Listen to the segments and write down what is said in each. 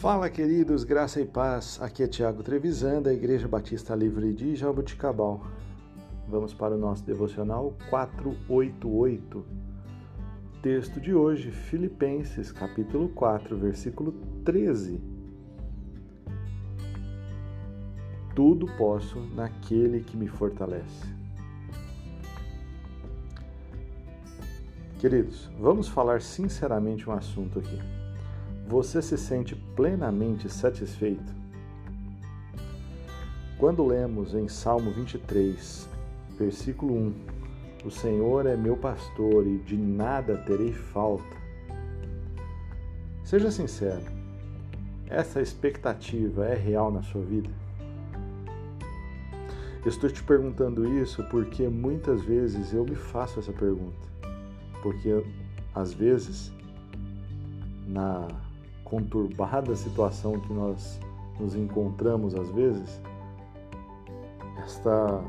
Fala, queridos, graça e paz. Aqui é Tiago Trevisan, da Igreja Batista Livre de Jaboticabal. Vamos para o nosso devocional 488. Texto de hoje, Filipenses, capítulo 4, versículo 13. Tudo posso naquele que me fortalece. Queridos, vamos falar sinceramente um assunto aqui. Você se sente plenamente satisfeito? Quando lemos em Salmo 23, versículo 1, O Senhor é meu pastor e de nada terei falta. Seja sincero, essa expectativa é real na sua vida? Estou te perguntando isso porque muitas vezes eu me faço essa pergunta. Porque às vezes, na conturbada situação que nós nos encontramos às vezes, esta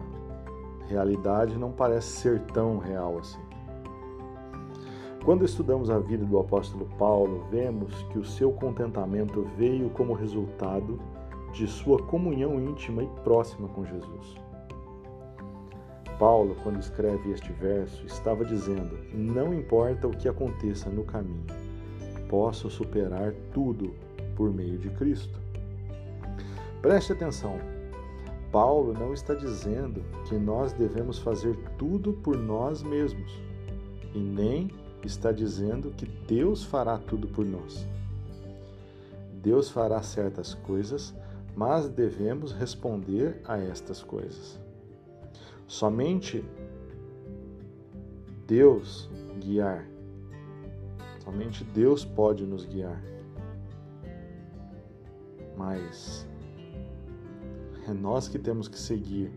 realidade não parece ser tão real assim. Quando estudamos a vida do apóstolo Paulo, vemos que o seu contentamento veio como resultado de sua comunhão íntima e próxima com Jesus. Paulo, quando escreve este verso, estava dizendo: Não importa o que aconteça no caminho, posso superar tudo por meio de Cristo. Preste atenção. Paulo não está dizendo que nós devemos fazer tudo por nós mesmos e nem está dizendo que Deus fará tudo por nós. Deus fará certas coisas, mas devemos responder a estas coisas. Somente Deus guiar Somente Deus pode nos guiar. Mas é nós que temos que seguir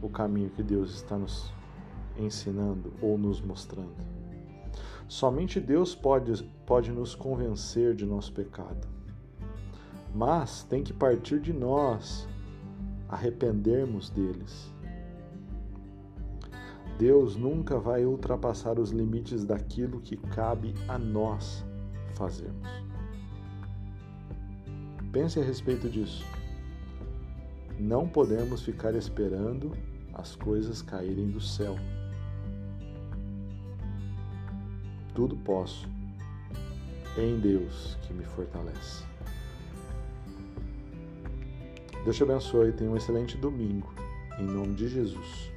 o caminho que Deus está nos ensinando ou nos mostrando. Somente Deus pode, pode nos convencer de nosso pecado. Mas tem que partir de nós arrependermos deles Deus nunca vai ultrapassar os limites daquilo que cabe a nós fazermos. Pense a respeito disso. Não podemos ficar esperando as coisas caírem do céu. Tudo posso em Deus que me fortalece. Deus te abençoe e tenha um excelente domingo. Em nome de Jesus.